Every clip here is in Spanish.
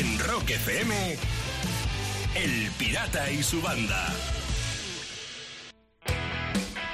En Rock FM, El Pirata y su banda.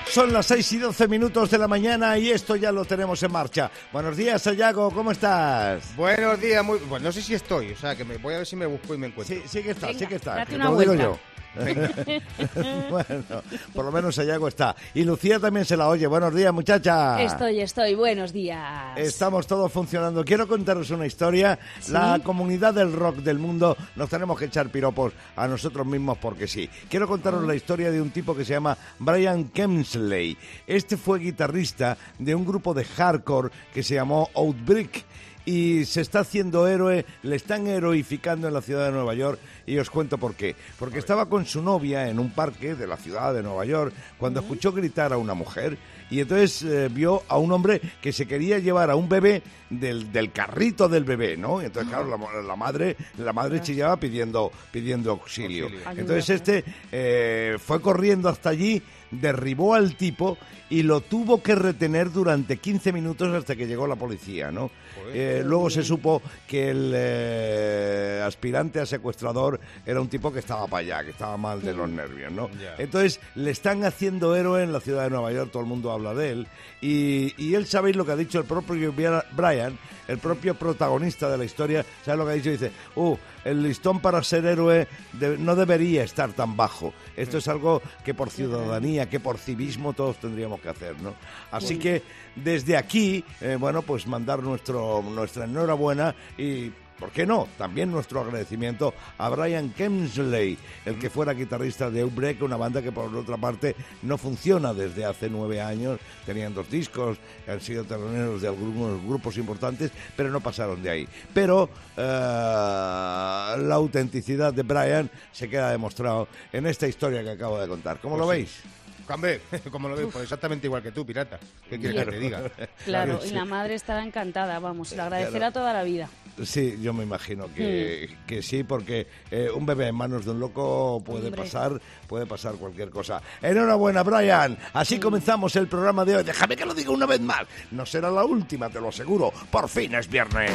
Son las 6 y 12 minutos de la mañana y esto ya lo tenemos en marcha. Buenos días, Sayago, ¿cómo estás? Buenos días, muy... Bueno, no sé si estoy, o sea, que me voy a ver si me busco y me encuentro. Sí, sí que está, Venga, sí que está. date que una te lo digo yo. bueno, por lo menos Sayago está. Y Lucía también se la oye. Buenos días, muchacha. Estoy, estoy. Buenos días. Estamos todos funcionando. Quiero contaros una historia. La comunidad del rock del mundo nos tenemos que echar piropos a nosotros mismos porque sí. Quiero contaros Ah. la historia de un tipo que se llama Brian Kemsley. Este fue guitarrista de un grupo de hardcore que se llamó Outbreak y se está haciendo héroe, le están heroificando en la ciudad de Nueva York y os cuento por qué. Porque estaba con su novia en un parque de la ciudad de Nueva York cuando escuchó gritar a una mujer y entonces eh, vio a un hombre que se quería llevar a un bebé del, del carrito del bebé, ¿no? Y entonces, claro, la, la madre la madre chillaba pidiendo, pidiendo auxilio. Auxilio. Entonces este eh, fue corriendo hasta allí, derribó al tipo y lo tuvo que retener durante 15 minutos hasta que llegó la policía, ¿no? Eh, luego se supo que el eh, aspirante a secuestrador era un tipo que estaba para allá, que estaba mal de los nervios, ¿no? Entonces le están haciendo héroe en la ciudad de Nueva York, todo el mundo habla de él. Y, y él, ¿sabéis lo que ha dicho el propio Brian, el propio protagonista de la historia? ¿Sabes lo que ha dicho? Dice, uh, el listón para ser héroe de- no debería estar tan bajo. Esto es algo que por ciudadanía, que por civismo todos tendríamos que hacer, ¿no? Así que desde aquí, eh, bueno, pues mandar nuestro, nuestra enhorabuena y ¿Por qué no? También nuestro agradecimiento a Brian Kemsley, el que fuera guitarrista de Outbreak, una banda que por otra parte no funciona desde hace nueve años. Tenían dos discos, han sido teloneros de algunos grupos importantes, pero no pasaron de ahí. Pero eh, la autenticidad de Brian se queda demostrado en esta historia que acabo de contar. ¿Cómo lo Pues sí. veis? Cambe, como lo veo, pues exactamente igual que tú, pirata. ¿Qué quieres que te diga? Claro, y la madre estará encantada, vamos, lo agradecerá toda la vida. Sí, yo me imagino que, que sí, porque eh, un bebé en manos de un loco puede Hombre. pasar, puede pasar cualquier cosa. Enhorabuena, Brian. Así comenzamos el programa de hoy. Déjame que lo diga una vez más. No será la última, te lo aseguro. Por fin es viernes.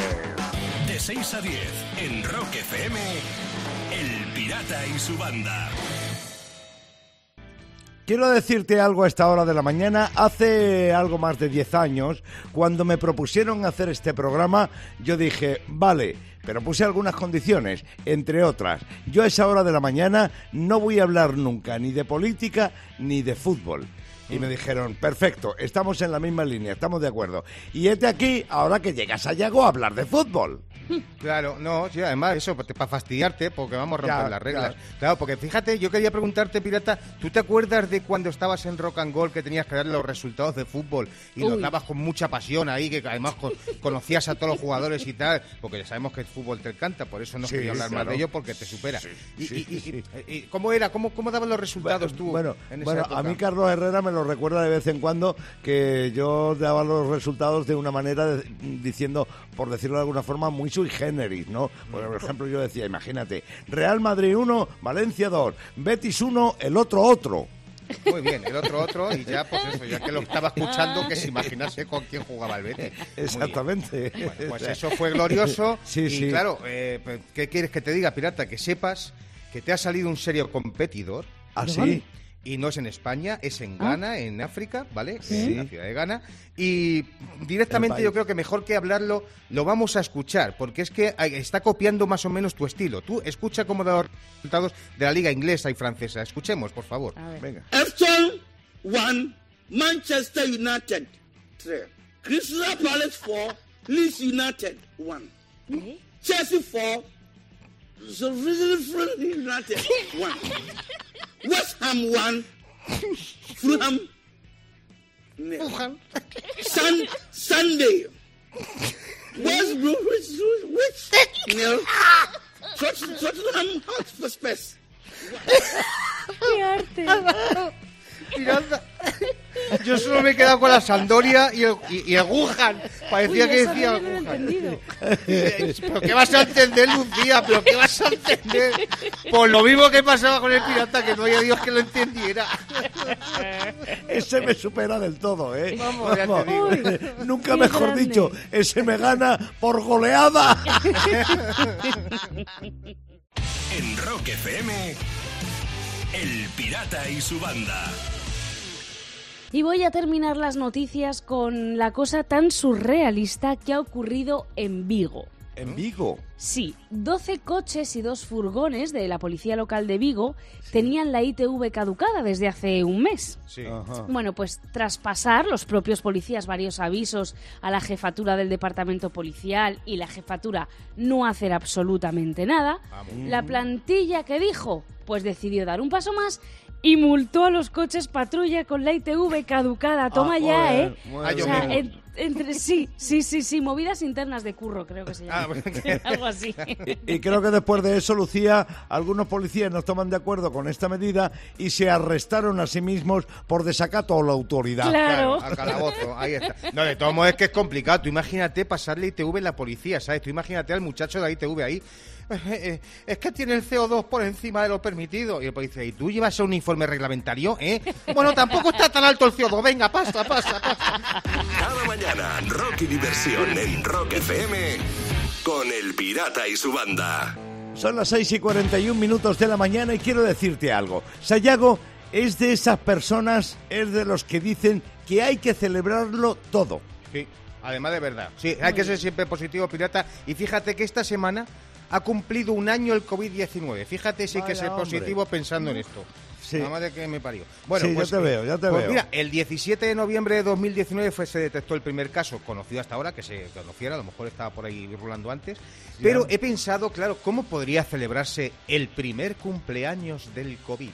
De 6 a 10, en Rock FM, El Pirata y su banda. Quiero decirte algo a esta hora de la mañana. Hace algo más de 10 años, cuando me propusieron hacer este programa, yo dije, vale, pero puse algunas condiciones, entre otras. Yo a esa hora de la mañana no voy a hablar nunca ni de política ni de fútbol. Y me dijeron, perfecto, estamos en la misma línea, estamos de acuerdo. Y este aquí, ahora que llegas a Yago a hablar de fútbol. Claro, no, sí, además eso, para fastidiarte, porque vamos a romper Ya, las reglas. ya. Claro, porque fíjate, yo quería preguntarte, pirata, ¿tú te acuerdas de cuando estabas en Rock and Roll que tenías que dar los resultados de fútbol y los Uy. dabas con mucha pasión ahí, que además con- conocías a todos los jugadores y tal? Porque ya sabemos que el fútbol te encanta, por eso no Sí, quería hablar claro. más de ello porque te supera. sí, y- y- sí. y- y- ¿Cómo era? ¿Cómo, cómo daban los resultados tú Bueno, en esa bueno época? a mí Carlos Herrera me lo recuerda de vez en cuando que yo daba los resultados de una manera de- diciendo, por decirlo de alguna forma, muy sui generis, ¿no? Por ejemplo, yo decía, imagínate, Real Madrid 1, Valencia 2, Betis 1, el otro otro. Muy bien, el otro otro, y ya, pues eso, ya que lo estaba escuchando, que se imaginase con quién jugaba el Betis. Exactamente. Bueno, pues eso fue glorioso. Sí, y sí. claro, eh, pues, ¿qué quieres que te diga, pirata? Que sepas que te ha salido un serio competidor. Así. Y no es en España, es en Ah. Ghana, en África, ¿vale? Sí. En la ciudad de Ghana. Y directamente yo creo que mejor que hablarlo, lo vamos a escuchar, porque es que está copiando más o menos tu estilo. Tú escucha cómo da los resultados de la liga inglesa y francesa. Escuchemos, por favor. A ver. Venga. Everton 1, Manchester United 3, Crystal Palace 4, Leeds United 1, ¿Eh? Chelsea 4, Sheffield United 1, West Ham 1, Fulham nil. Sun, Sunday, West Bromwich which nil, Tottenham Hotspur Spurs. ¡Qué arte! Pirata. Yo solo me he quedado con la Sandoria y el, y, y el Wuhan. Parecía Uy, que decía he Wuhan. ¿Pero qué vas a entender, Lucía? ¿Pero qué vas a entender? Por lo mismo que pasaba con el pirata, que no había Dios que lo entendiera. Ese me supera del todo, ¿eh? Vamos, ya te digo. Uy, Nunca qué mejor grande. dicho, ese me gana por goleada. En Rock FM, El Pirata y su banda. Y voy a terminar las noticias con la cosa tan surrealista que ha ocurrido en Vigo. En Vigo. Sí, 12 coches y dos furgones de la policía local de Vigo tenían la ITV caducada desde hace un mes. Sí. Ajá. Bueno, pues tras pasar los propios policías varios avisos a la jefatura del departamento policial y la jefatura no hacer absolutamente nada, la plantilla que dijo, pues decidió dar un paso más y multó a los coches patrulla con la ITV caducada. Toma Ah, ya, ¿eh? muy Ah, O sea, en- entre sí, sí, sí, sí, movidas internas de curro, creo que se llama. Ah. Algo así. Y creo que después de eso, Lucía, algunos policías no estaban de acuerdo con esta medida y se arrestaron a sí mismos por desacato a la autoridad. Claro. al calabozo, ahí está. No, de todos modos es que es complicado. Tú imagínate pasarle ITV en la policía, ¿sabes? Tú imagínate al muchacho de la ITV ahí. "Eh, eh, es que tiene el CO2 por encima de lo permitido. Y el policía, ¿y tú llevas un uniforme reglamentario? ¿Eh? Bueno, tampoco está tan alto el CO2. Venga, pasa, pasa, pasa. Cada mañana, rock y diversión en Rock FM con El Pirata y su banda. Son las 6 y 41 minutos de la mañana y quiero decirte algo. Sayago es de esas personas, es de los que dicen que hay que celebrarlo todo. Sí, además de verdad. Sí, hay que ser siempre positivo, pirata. Y fíjate que esta semana ha cumplido un año el COVID-19. Fíjate si hay que ser positivo pensando en esto. Sí. Nada más de que me parió. Sí, ya te veo, ya te pues veo. Mira, el 17 de noviembre de 2019 fue, se detectó el primer caso conocido hasta ahora, que se conociera, a lo mejor estaba por ahí rulando antes. Pero he pensado, claro, ¿cómo podría celebrarse el primer cumpleaños del COVID?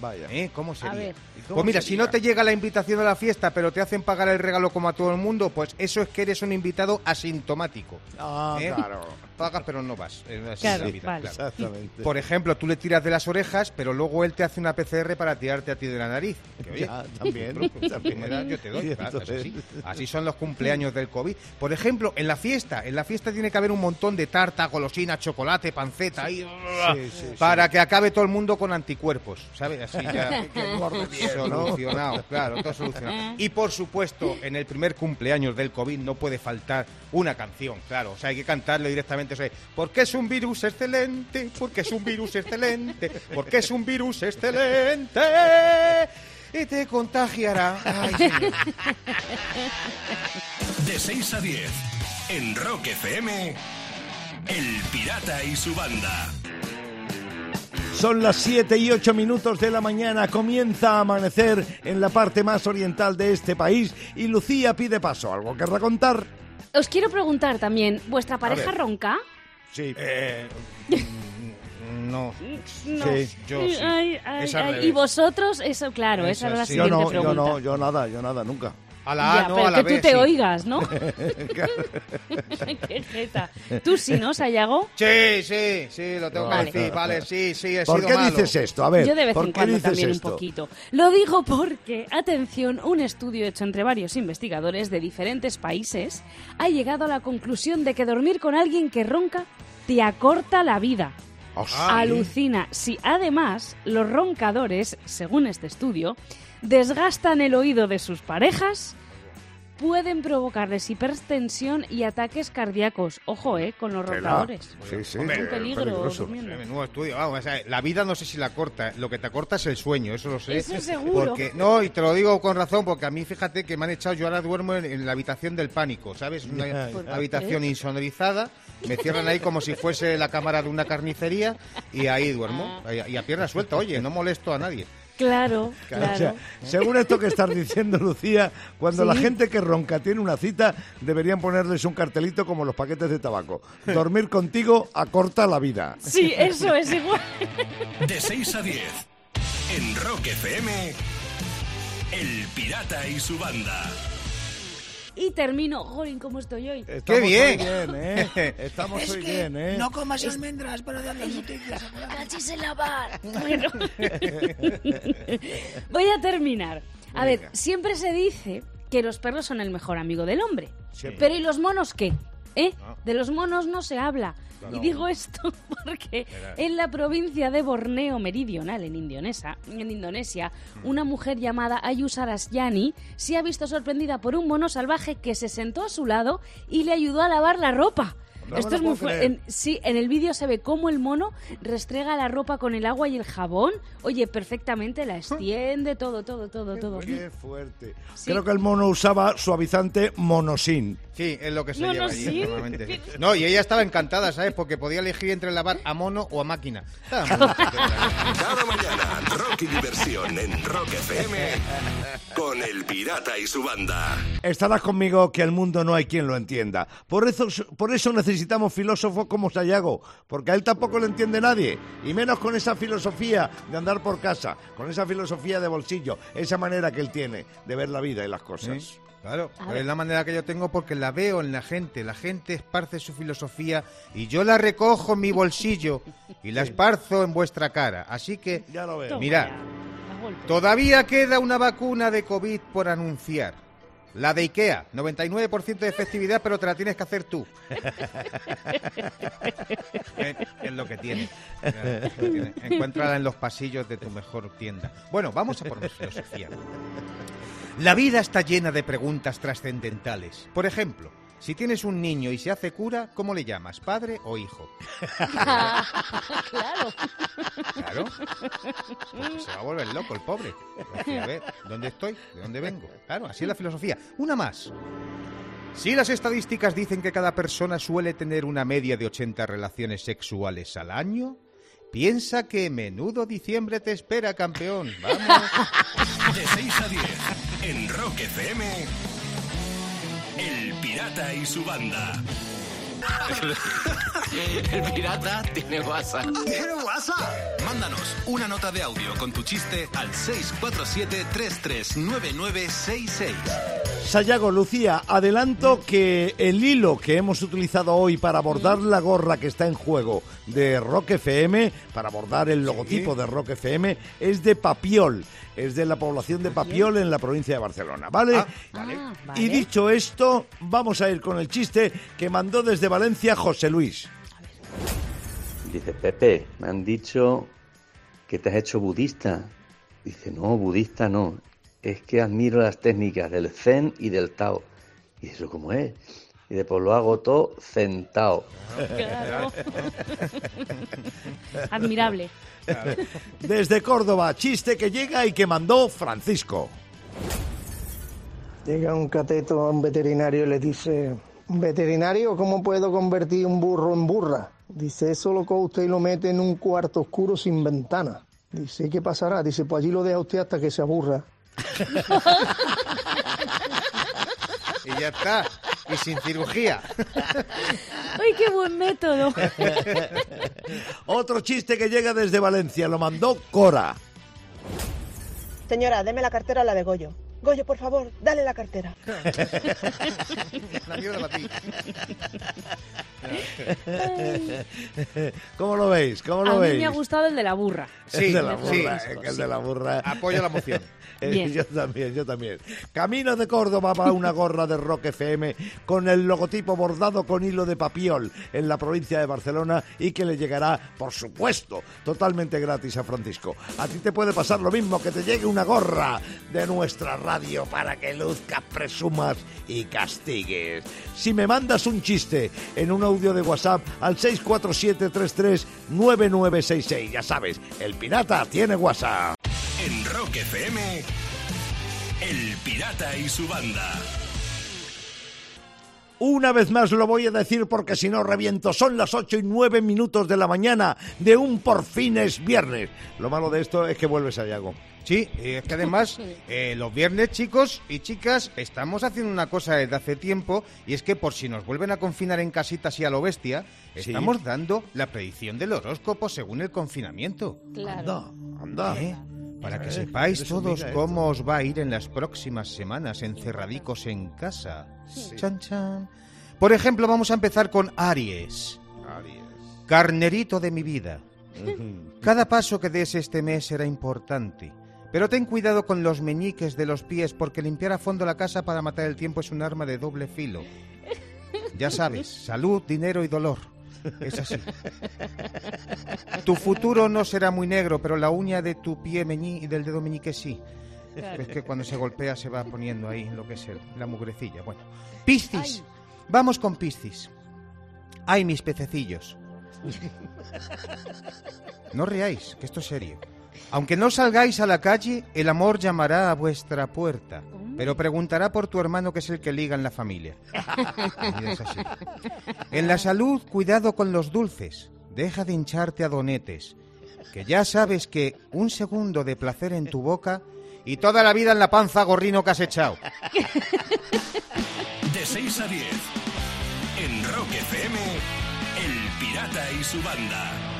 Vaya. ¿Eh? ¿Cómo sería? ver. ¿Y cómo Pues mira, sería? si no te llega la invitación a la fiesta, pero te hacen pagar el regalo como a todo el mundo, pues eso es que eres un invitado asintomático. Ah, ¿Eh? claro. Pagas pero no vas. Es así Claro, la vida, vale. claro. Exactamente. Por ejemplo, tú le tiras de las orejas, pero luego él te hace una PCR para tirarte a ti de la nariz. Que, oye, Ya, también, me yo te doy. Claro, así. Así son los cumpleaños del COVID. Por ejemplo, en la fiesta, en la fiesta tiene que haber un montón de tarta, golosina, chocolate, panceta, ahí, sí, sí. para que acabe todo el mundo con anticuerpos, ¿sabes? Así ya ¿no? solucionado, claro, todo solucionado. Y por supuesto, en el primer cumpleaños del COVID no puede faltar una canción, claro, o sea, hay que cantarlo directamente, o sea, porque es un virus excelente, porque es un virus excelente, porque es un virus excelente y te contagiará. Ay. De 6 a 10, en Rock FM, El Pirata y su banda. Son las 7 y 8 minutos de la mañana. Comienza a amanecer en la parte más oriental de este país y Lucía pide paso. ¿Algo que contar? Os quiero preguntar también, ¿vuestra pareja ver. ronca? Sí. Eh, no. No. Sí, yo sí. Ay, ay, ay. Y vosotros, eso claro, Eso esa era la sí. Yo siguiente no, yo pregunta. no, yo nada, yo nada, nunca. A la A ya, no, pero a la que B tú te sí. oigas, ¿no? Qué jeta. Tú sí, ¿no, Sayago? Sí, sí, sí, lo tengo Vale. que decir, vale, sí, sí, he ¿Por sido qué malo. dices esto? A ver, Yo de vez ¿por en qué cuando dices también esto? un poquito. Lo digo porque, atención, un estudio hecho entre varios investigadores de diferentes países ha llegado a la conclusión de que dormir con alguien que ronca te acorta la vida. Ah, Alucina. Si además los roncadores, según este estudio, desgastan el oído de sus parejas, pueden provocarles hipertensión y ataques cardíacos. Ojo, eh, con los roncadores. Sí, sí, Hombre, eh, Un peligro. Menudo estudio, vamos, o sea, la vida no sé si la corta, lo que te acorta es el sueño, eso lo sé. Eso seguro. Porque, no, y te lo digo con razón, porque a mí fíjate que me han echado, yo ahora duermo en, en la habitación del pánico, ¿sabes? Una habitación insonorizada, me cierran ahí como si fuese la cámara de una carnicería y ahí duermo, y y a pierna suelta, oye, no molesto a nadie. Claro, O claro. sea, según esto que estás diciendo, Lucía, cuando la gente que ronca tiene una cita, deberían ponerles un cartelito como los paquetes de tabaco. Dormir contigo acorta la vida. Sí, eso es igual. De 6 a 10, en Rock FM, El Pirata y su banda. Y termino. Jolín, ¿cómo estoy hoy? Estamos bien! Hoy bien ¿eh? Estamos hoy bien, ¿eh? comas almendras para dar las noticias. ¡Cachis en la bar! Bueno. Voy a terminar. A ver, siempre se dice que los perros son el mejor amigo del hombre. Siempre. Pero ¿y los monos qué? ¿Eh? De los monos no se habla. Y digo esto porque en la provincia de Borneo Meridional, en Indonesia, en Indonesia una mujer llamada Ayu Sarasyani se ha visto sorprendida por un mono salvaje que se sentó a su lado y le ayudó a lavar la ropa. No Esto es muy puedo fu- creer. en- Sí, en el vídeo se ve cómo el mono restrega la ropa con el agua y el jabón. Oye, perfectamente la extiende, todo, todo, todo, todo. Qué fuerte. Sí. Creo que el mono usaba suavizante monosin. Sí, es lo que se No, lleva no, allí sí. normalmente. No, y ella estaba encantada, ¿sabes? Porque podía elegir entre lavar a mono o a máquina. Cada mañana, rock y diversión en Rock FM con El Pirata y su banda. Estarás conmigo que el mundo no hay quien lo entienda. Por eso, por eso necesitamos filósofos como Sayago, porque a él tampoco le entiende nadie, y menos con esa filosofía de andar por casa, con esa filosofía de bolsillo, esa manera que él tiene de ver la vida y las cosas. Sí, Claro, pero es la manera que yo tengo porque la veo en la gente. La gente esparce su filosofía y yo la recojo en mi bolsillo y la esparzo en vuestra cara. Así que, Ya lo veo. Toma Mira. ya, a golpe. todavía queda una vacuna de COVID por anunciar. La de IKEA, 99% de efectividad, pero te la tienes que hacer tú. Es lo que tiene. Encuéntrala en los pasillos de tu mejor tienda. Bueno, vamos a por más filosofía. La vida está llena de preguntas trascendentales. Por ejemplo, si tienes un niño y se hace cura, ¿cómo le llamas? ¿Padre o hijo? claro. Claro. Porque se va a volver loco el pobre. Porque, a ver, ¿dónde estoy? ¿De dónde vengo? Claro, así es la filosofía. Una más. Si las estadísticas dicen que cada persona suele tener una media de 80 relaciones sexuales al año, piensa que menudo diciembre te espera, campeón. Vamos. De 6 a 10 en Rock FM. El Pirata y su banda. El pirata tiene WhatsApp. ¿Tiene WhatsApp? Mándanos una nota de audio con tu chiste al 647-339966. Sayago, Lucía, adelanto que el hilo que hemos utilizado hoy para bordar la gorra que está en juego de Rock FM, para bordar el logotipo de Rock FM, es de Papiol, es de la población de Papiol en la provincia de Barcelona, ¿vale? Ah, Ah, Y dicho esto, vamos a ir con el chiste que mandó desde Valencia José Luis. Dice, Pepe, me han dicho que te has hecho budista. Dice, no, budista no. Es que admiro las técnicas del Zen y del Tao. Y eso cómo es. Y después lo hago todo. Claro. Admirable. Desde Córdoba, chiste que llega y que mandó Francisco. Llega un cateto a un veterinario y le dice, veterinario, ¿cómo puedo convertir un burro en burra? Dice, eso lo coge usted y lo mete en un cuarto oscuro sin ventana. Dice, ¿y qué pasará? Dice, pues allí lo deja usted hasta que se aburra. Y ya está. Y sin cirugía. ¡Ay, qué buen método! Otro chiste que llega desde Valencia, lo mandó Cora. Señora, deme la cartera a la de Goyo. Goyo, por favor, dale la cartera. La mierda para ti. ¿Cómo lo veis? ¿Cómo A lo mí veis? me ha gustado el de la burra. Sí, el de la sí. burra, que el de la burra. Apoyo la moción. Eh, Bien. Yo también, yo también. Camino de Córdoba va una gorra de Rock FM con el logotipo bordado con hilo de papiol en la provincia de Barcelona y que le llegará, por supuesto, totalmente gratis a Francisco. A ti te puede pasar lo mismo, que te llegue una gorra de nuestra radio para que luzcas, presumas y castigues. Si me mandas un chiste en un audio de WhatsApp al 647339966, ya sabes, el pirata tiene WhatsApp. En Rock FM. El Pirata y su banda. Una vez más lo voy a decir porque si no reviento. Son las 8 y 9 minutos de la mañana de un por fin es viernes. Lo malo de esto es que vuelves a Yago. Sí, y es que además eh, los viernes, chicos y chicas, estamos haciendo una cosa desde hace tiempo y es que por si nos vuelven a confinar en casitas y a lo bestia, Sí. estamos dando la predicción del horóscopo según el confinamiento. Claro. Anda, anda. ¿Eh? Para que sepáis todos cómo os va a ir en las próximas semanas encerradicos en casa. Chan, chan. Por ejemplo, vamos a empezar con Aries. Carnerito de mi vida. Cada paso que des este mes será importante. Pero ten cuidado con los meñiques de los pies porque limpiar a fondo la casa para matar el tiempo es un arma de doble filo. Ya sabes, salud, dinero y dolor. Es así. Tu futuro no será muy negro, pero la uña de tu pie meñi- del dedo meñique sí. Es que cuando se golpea se va poniendo ahí lo que es el- la mugrecilla. Bueno, Piscis. Vamos con Piscis. Ay, mis pececillos. No reáis, que esto es serio. Aunque no salgáis a la calle, el amor llamará a vuestra puerta, pero preguntará por tu hermano que es el que liga en la familia. Es así. En la salud, cuidado con los dulces. Deja de hincharte a donetes, que ya sabes que un segundo de placer en tu boca y toda la vida en la panza gorrino que has echado. De 6 a 10. En Rock FM, El Pirata y su banda.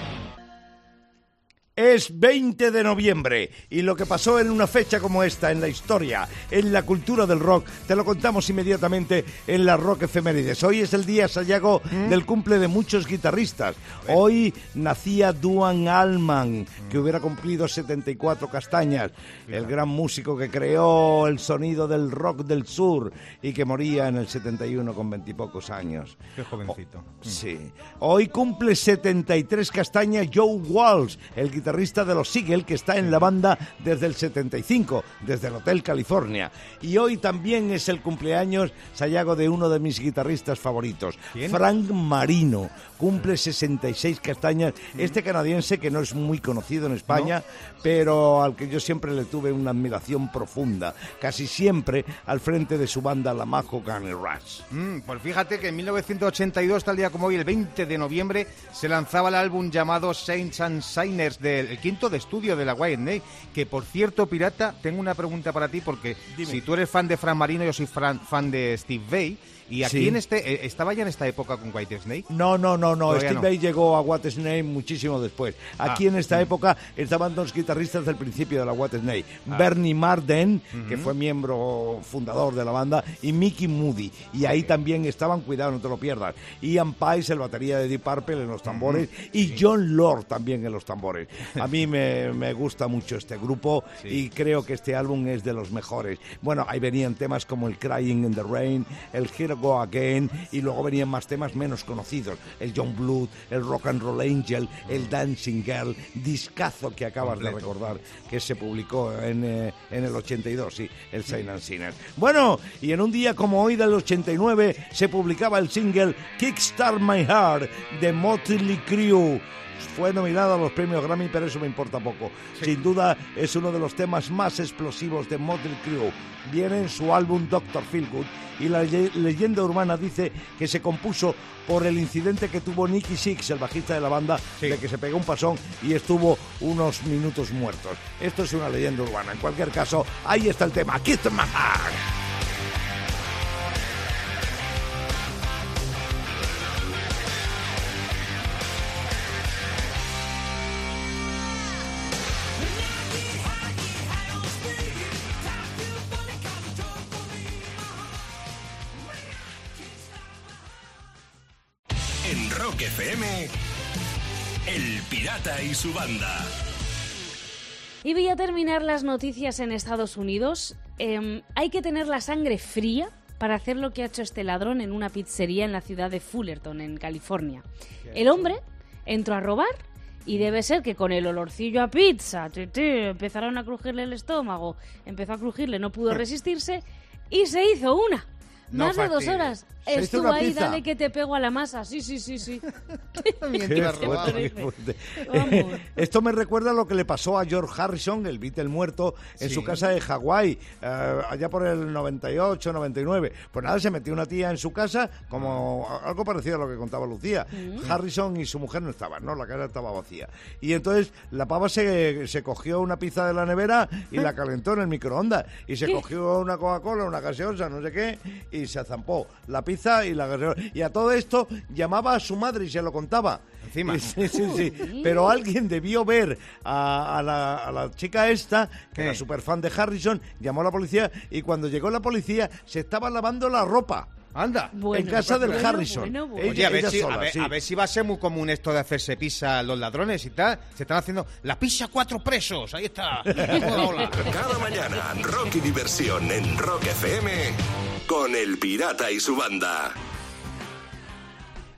Es 20 de noviembre y lo que pasó en una fecha como esta en la historia, en la cultura del rock, te lo contamos inmediatamente en la Rock Efemérides. Hoy es el día, Sayago, del cumple de muchos guitarristas. Hoy nacía Duan Allman, que hubiera cumplido 74 castañas, el gran músico que creó el sonido del rock del sur y que moría en el 71 con veintipocos años. Qué jovencito. Sí. Hoy cumple 73 castañas Joe Walsh, el guitarrista de los Eagles, que está en la banda desde el 75, desde el Hotel California. Y hoy también es el cumpleaños, Sayago, de uno de mis guitarristas favoritos, ¿Quién? Frank Marino. Cumple 66 castañas. Este canadiense que no es muy conocido en España, pero al que yo siempre le tuve una admiración profunda. Casi siempre al frente de su banda, la Majo Gun Rush. Mm, pues fíjate que en 1982, tal día como hoy, el 20 de noviembre, se lanzaba el álbum llamado Saints and Signers, del el quinto de estudio de la Whitney. Que por cierto, Pirata, tengo una pregunta para ti, porque si tú eres fan de Fran Marino, yo soy fran- fan de Steve Vai. Y aquí Sí. en este, eh, ¿estaba ya en esta época con White Snake? No, no, no, no. Todavía Steve no. Vai llegó a What Snake muchísimo después. Aquí Ah. en esta época estaban dos guitarristas del principio de la What Snake. Bernie Marden, que fue miembro fundador de la banda, y Mickey Moody. Y ahí también estaban, cuidado, no te lo pierdas. Ian Paice, el batería de Deep Purple en los tambores, y John Lord también en los tambores. A mí me, me gusta mucho este grupo y creo que este álbum es de los mejores. Bueno, ahí venían temas como el Crying in the Rain, el Here Go Again, y luego venían más temas menos conocidos, el John Blood, el Rock and Roll Angel, el Dancing Girl, discazo que acabas de recordar, que se publicó en, eh, en el 82, sí, el Saint and Sinner. Bueno, y en un día como hoy del 89 se publicaba el single Kickstart My Heart de Motley Crue. Fue nominado a los premios Grammy, pero eso me importa poco. Sin duda es uno de los temas más explosivos de Motley Crue. Viene en su álbum Doctor Feelgood y la le- leyenda urbana dice que se compuso por el incidente que tuvo Nicky Six, el bajista de la banda, de que se pegó un pasón y estuvo unos minutos muertos. Esto es una leyenda urbana. En cualquier caso, ahí está el tema. Kiss My Heart. Y su banda. Y voy a terminar las noticias en Estados Unidos. Em, hay que tener la sangre fría para hacer lo que ha hecho este ladrón en una pizzería en la ciudad de Fullerton, en California. El hombre entró a robar y debe ser que con el olorcillo a pizza empezaron a crujirle el estómago, empezó a crujirle, no pudo resistirse y se hizo una. No Más de dos horas. Estuvo ahí, pizza. dale que te pego a la masa. Sí, sí, sí, sí. Qué robaba. fuerte, qué fuerte. Vamos. Esto me recuerda a lo que le pasó a George Harrison, el Beatle muerto, en Sí. su casa de Hawái, eh, allá por el 98, 99. Pues nada, se metió una tía en su casa, como algo parecido a lo que contaba Lucía. Harrison y su mujer no estaban, ¿no? La casa estaba vacía. Y entonces la pava se, se cogió una pizza de la nevera y la calentó en el microondas. Y se cogió una Coca-Cola, una gaseosa, no sé qué, y se zampó la pizza y la gaseosa. Y a todo esto llamaba a su madre y se lo contaba. Encima. Y Sí, sí, sí. Pero alguien debió ver a, a la, a la chica esta, que ¿Qué? era súper fan de Harrison, llamó a la policía y cuando llegó la policía se estaba lavando la ropa. Anda. Bueno, en casa del bueno, Harrison. bueno, bueno. Ella- Oye, a ver, si, sola, a, ver, sí. a ver si va a ser muy común esto de hacerse pizza a los ladrones y tal. Se están haciendo la pizza cuatro presos. Ahí está. Hola, hola. Cada mañana, rock y diversión en Rock FM con El Pirata y su banda.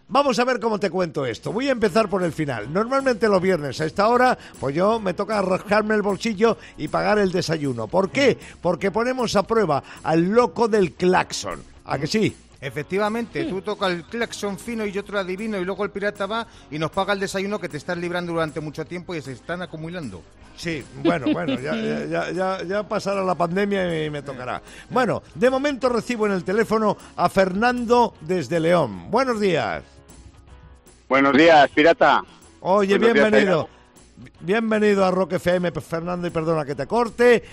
Vamos a ver cómo te cuento esto. Voy a empezar por el final. Normalmente los viernes a esta hora, pues yo me toca rascarme el bolsillo y pagar el desayuno. ¿Por qué? Porque ponemos a prueba al loco del claxon. ¿A que sí? Efectivamente, tú tocas el claxon fino y yo otro adivino y luego el pirata va y nos paga el desayuno que te estás librando durante mucho tiempo y se están acumulando. Sí, bueno, bueno, ya, ya, ya, ya pasará la pandemia y me tocará. Bueno, de momento recibo en el teléfono a Fernando desde León. Buenos días. Buenos días, pirata. Oye, Buenos días, bienvenido. Bienvenido a Rock FM, Fernando, y perdona que te corte.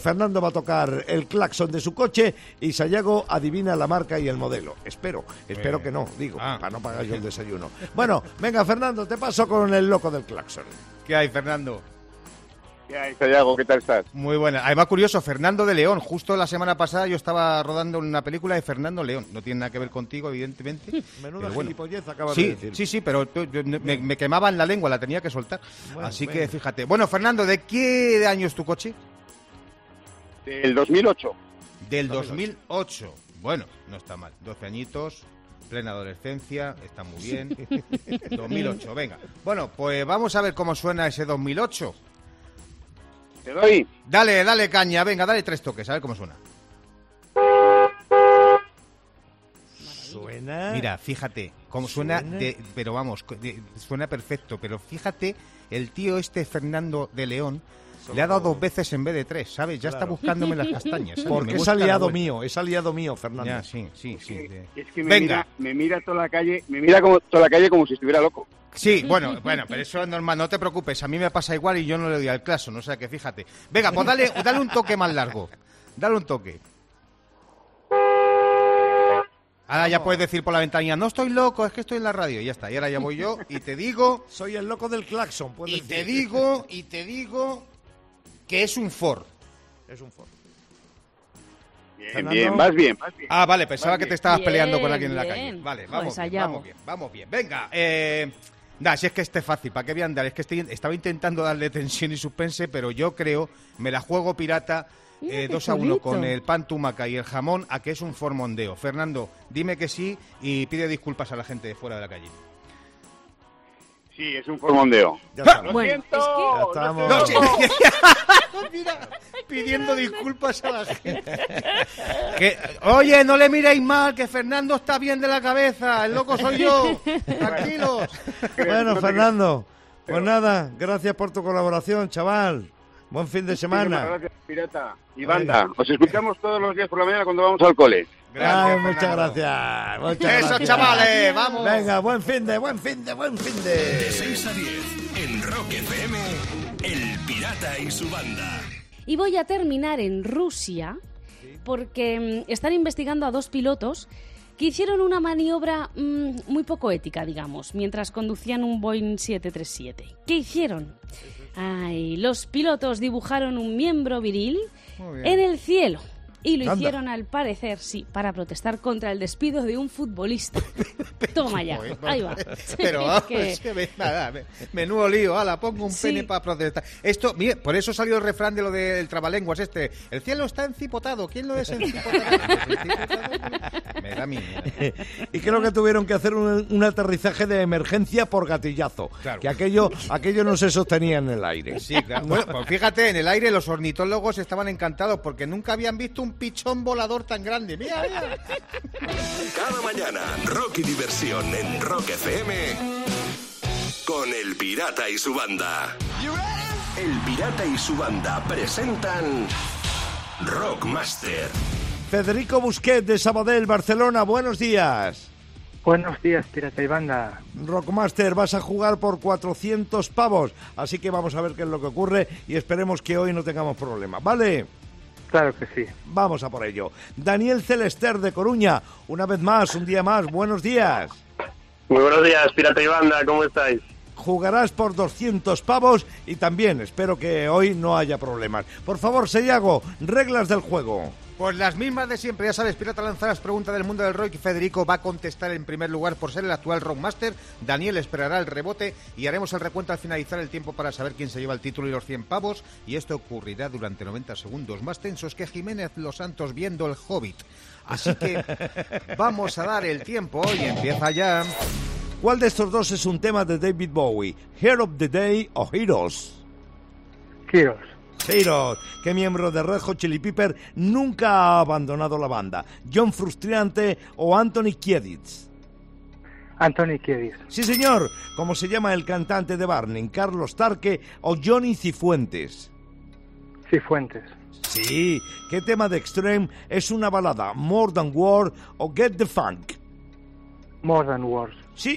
Fernando va a tocar el claxon de su coche y Sayago adivina la marca y el modelo. Espero, espero Eh, que no, digo, ah. para no pagar yo el desayuno. Bueno, venga, Fernando, te paso con el loco del claxon. ¿Qué hay, Fernando? ¿Qué hay, Sayago? ¿Qué tal estás? Muy buena. Además, curioso, Fernando de León. Justo la semana pasada yo estaba rodando una película de Fernando León. No tiene nada que ver contigo, evidentemente. Menuda bueno. gilipollez acabas de Sí, decir. sí, sí, pero yo- me, me quemaba en la lengua, la tenía que soltar. Bueno, Así que fíjate. Bueno, Fernando, ¿de qué año es tu coche? Del 2008. Del 2008. Bueno, no está mal. 12 añitos, plena adolescencia, está muy bien. 2008, venga. Bueno, pues vamos a ver cómo suena ese 2008. ¿Te doy? Dale, dale caña, venga, dale tres toques, a ver cómo suena. Suena. Mira, fíjate, cómo suena, Suena. de- pero vamos, de- suena perfecto, pero fíjate, el tío este Fernando de León le ha dado dos veces en vez de tres, ¿sabes? Ya está buscándome las castañas. ¿sabes? Porque es aliado mío, es aliado mío, Fernando. Ya, sí, sí, sí. Es que me Venga. mira, me mira toda la calle, me mira como toda la calle como si estuviera loco. Sí, bueno, bueno, pero eso es normal, no te preocupes, a mí me pasa igual y yo no le doy al claso, no sé que fíjate. Venga, pues dale, dale un toque más largo, dale un toque. Ahora ya puedes decir por la ventanilla, no estoy loco, es que estoy en la radio, y ya está, y ahora ya voy yo y te digo, Soy el loco del claxon, puedes y decir. te digo, y te digo que es un Ford. Es un Ford. Bien, Fernando. bien, vas bien, vas bien. Ah, vale, pensaba Vas que te bien. estabas Bien, peleando con alguien en la bien. calle. Vale, Joder, vamos bien, Sayago. vamos bien, vamos bien. Venga, eh... Da, si es que este es fácil, ¿para qué voy a andar? Es que estoy- estaba intentando darle tensión y suspense, pero yo creo, me la juego pirata eh, qué 2 a 1 chulito. con el pan tumaca y el jamón a que es un formondeo. Fernando, dime que sí y pide disculpas a la gente de fuera de la calle. Sí, es un formondeo. Ya estamos. Bueno, siento, es que- Ya estamos. No, sí. Mira, pidiendo disculpas a la gente. Que, oye, no le miréis mal, que Fernando está bien de la cabeza, el loco soy yo. Tranquilos. Bueno, Fernando, pues nada, gracias por tu colaboración, chaval. Buen fin de Muchísimas semana. Gracias, pirata. Y banda, os escuchamos todos los días por la mañana cuando vamos al cole. Ay, muchas gracias. Muchas Eso, gracias. chavales, vamos. Venga, buen fin de, buen fin de, buen fin De de. 6 a 10 en Rock FM, El Pirata y su banda. Y voy a terminar en Rusia porque mm, están investigando a dos pilotos que hicieron una maniobra mm, muy poco ética, digamos, mientras conducían un Boeing 737. ¿Qué hicieron? Ay, los pilotos dibujaron un miembro viril en el cielo. Y lo Anda. hicieron al parecer, sí, para protestar contra el despido de un futbolista. Toma ya, ahí va. Pero vamos, que- nada, me- menudo lío, ala, pongo un Sí. pene para protestar. Esto, mire, por eso salió el refrán de lo del trabalenguas este. El cielo está encipotado, ¿quién lo es encipotado? me da miedo. Y creo que tuvieron que hacer un, un aterrizaje de emergencia por gatillazo. Claro. Que aquello, aquello no se sostenía en el aire. Sí, claro. Bueno, pues fíjate, en el aire los ornitólogos estaban encantados porque nunca habían visto un pichón volador tan grande. Mira, mira. Cada mañana, rock y diversión en Rock FM con El Pirata y su banda. El Pirata y su banda presentan Rockmaster. Federico Busquet de Sabadell, Barcelona, buenos días. Buenos días, Pirata y Banda. Rockmaster, vas a jugar por 400 pavos, así que vamos a ver qué es lo que ocurre y esperemos que hoy no tengamos problemas, ¿vale? Claro que sí. Vamos a por ello. Daniel Celester de Coruña, una vez más, un día más, buenos días. Muy buenos días, pirata y banda, ¿cómo estáis? Jugarás por 200 pavos y también espero que hoy no haya problemas. Por favor, Seyago, reglas del juego. Pues las mismas de siempre, ya sabes, Pirata lanza las preguntas del mundo del rock y Federico va a contestar en primer lugar por ser el actual Rockmaster, Daniel esperará el rebote y haremos el recuento al finalizar el tiempo para saber quién se lleva el título y los 100 pavos y esto ocurrirá durante 90 segundos más tensos que Jiménez Los Santos viendo el Hobbit. Así que vamos a dar el tiempo y empieza ya. ¿Cuál de estos dos es un tema de David Bowie? Hero of the Day o Heroes? Heroes. Heroes. ¿Qué miembro de Red Hot Chili Pepper nunca ha abandonado la banda? ¿John Frustriante o Anthony Kiedis? Anthony Kiedis. Sí, señor. ¿Cómo se llama el cantante de Barney? ¿Carlos Tarque o Johnny Cifuentes? Cifuentes. Sí. ¿Qué tema de Extreme es una balada? ¿More Than War o Get the Funk? More Than Wars. Sí.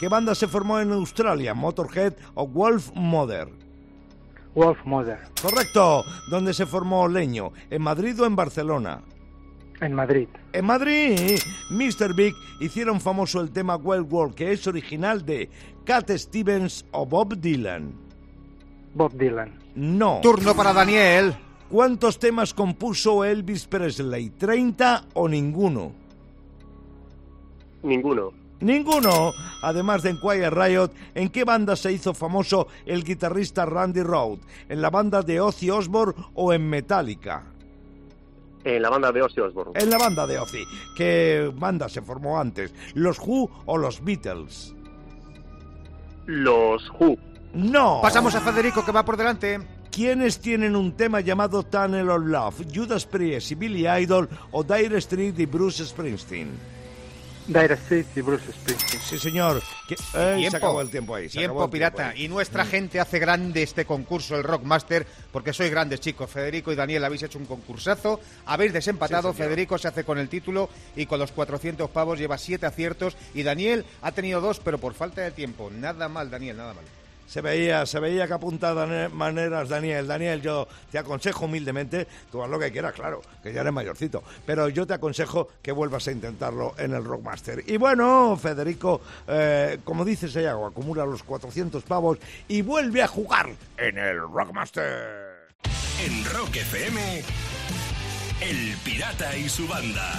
¿Qué banda se formó en Australia? ¿Motorhead o Wolf Mother? Wolf Mother. Correcto. ¿Dónde se formó Leño? ¿En Madrid o en Barcelona? En Madrid. En Madrid, Mr. Big hicieron famoso el tema Wild World, que es original de Cat Stevens o Bob Dylan. Bob Dylan. No. Turno para Daniel. ¿Cuántos temas compuso Elvis Presley? ¿30 o ninguno? Ninguno. Ninguno. Además de en Quiet Riot, ¿en qué banda se hizo famoso el guitarrista Randy Rhoads? ¿En la banda de Ozzy Osbourne o en Metallica? En la banda de Ozzy Osbourne. En la banda de Ozzy. ¿Qué banda se formó antes? ¿Los Who o los Beatles? Los Who. No. Pasamos a Federico que va por delante. ¿Quiénes tienen un tema llamado Tunnel of Love? ¿Judas Priest y Billy Idol o Dire Street y Bruce Springsteen? Dire Street y Bruce Springsteen. Sí, señor. Que- se acabó el tiempo ahí. se acabó Tiempo el pirata. ahí. Y nuestra gente hace grande este concurso, el Rockmaster, porque sois grandes chicos. Federico y Daniel habéis hecho un concursazo. Habéis desempatado. Sí. Federico se hace con el título y con los 400 pavos lleva 7 aciertos. Y Daniel ha tenido dos, pero por falta de tiempo. Nada mal, Daniel, nada mal. Se veía, se veía que apuntaba maneras Daniel. Daniel, yo te aconsejo humildemente, tú haz lo que quieras, claro, que ya eres mayorcito, pero yo te aconsejo que vuelvas a intentarlo en el Rockmaster. Y bueno, Federico, eh, como dice Sayago, acumula los 400 pavos y vuelve a jugar en el Rockmaster. En Rock FM, El Pirata y su banda.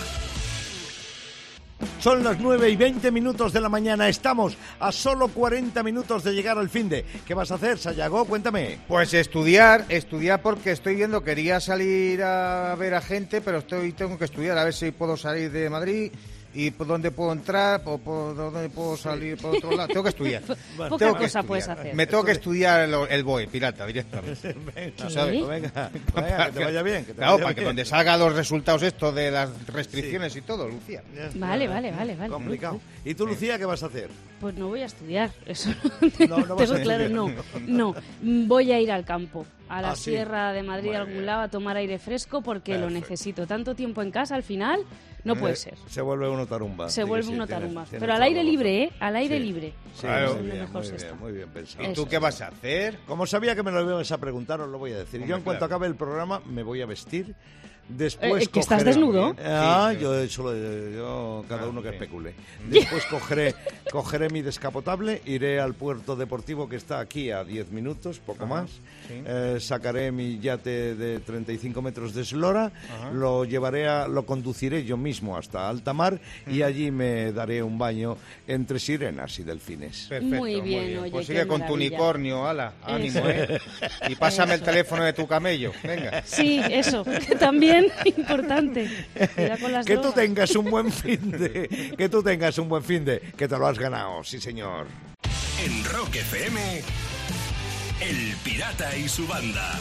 Son las 9 y 20 minutos de la mañana. Estamos a solo 40 minutos de llegar al fin de. ¿Qué vas a hacer, Sayago? Cuéntame. Pues estudiar, estudiar porque estoy viendo, quería salir a ver a gente, pero estoy tengo que estudiar a ver si puedo salir de Madrid y por dónde puedo entrar, por, por dónde puedo salir por otro lado. Tengo que estudiar. Poca Tengo que cosa estudiar. puedes hacer. Me tengo que estudiar el, el BOE, pirata, directamente. Venga, ¿Sabes? venga, venga, que te vaya bien. Que te Claro, vaya para que bien. donde salgan los resultados estos de las restricciones y todo, Lucía. Vale, vale, vale, vale. Complicado. ¿Y tú, Lucía, qué vas a hacer? Pues no voy a estudiar, eso No, no tengo claro, no, no, voy a ir al campo, a la Ah, sí. sierra de Madrid, a algún lado, a tomar aire fresco porque lo necesito. Tanto tiempo en casa, al final, no puede Eh, ser. Se vuelve uno tarumba. Se vuelve sí, uno tarumba. tienes Pero al aire libre, ¿eh? Al aire Sí. libre. Sí, Claro. muy bien, mejor muy se bien, está. muy bien pensado. ¿Y tú qué vas a hacer? Como sabía que me lo ibas a preguntar, os lo voy a decir. Hombre, yo en cuanto claro. acabe el programa me voy a vestir. Después Eh, ¿que estás cogeré- desnudo? Ah, Sí, yo eso lo- yo cada Ah, uno que especule. Después cogeré cogeré mi descapotable, iré al puerto deportivo que está aquí a 10 minutos, poco Ajá, más. sí. Eh, sacaré mi yate de 35 metros de eslora, Ajá. lo llevaré a, lo conduciré yo mismo hasta alta mar y allí me daré un baño entre sirenas y delfines. Perfecto, Muy bien, oye, Pues sigue con tu unicornio, ala, ánimo, Eso. ¿eh? Y pásame el teléfono de tu camello, venga. Sí, eso, que también importante. Cuidado con las Que tú tengas un buen fin de, que tú tengas un buen fin de, que te lo has ganado, sí señor. En Rock FM, El Pirata y su banda.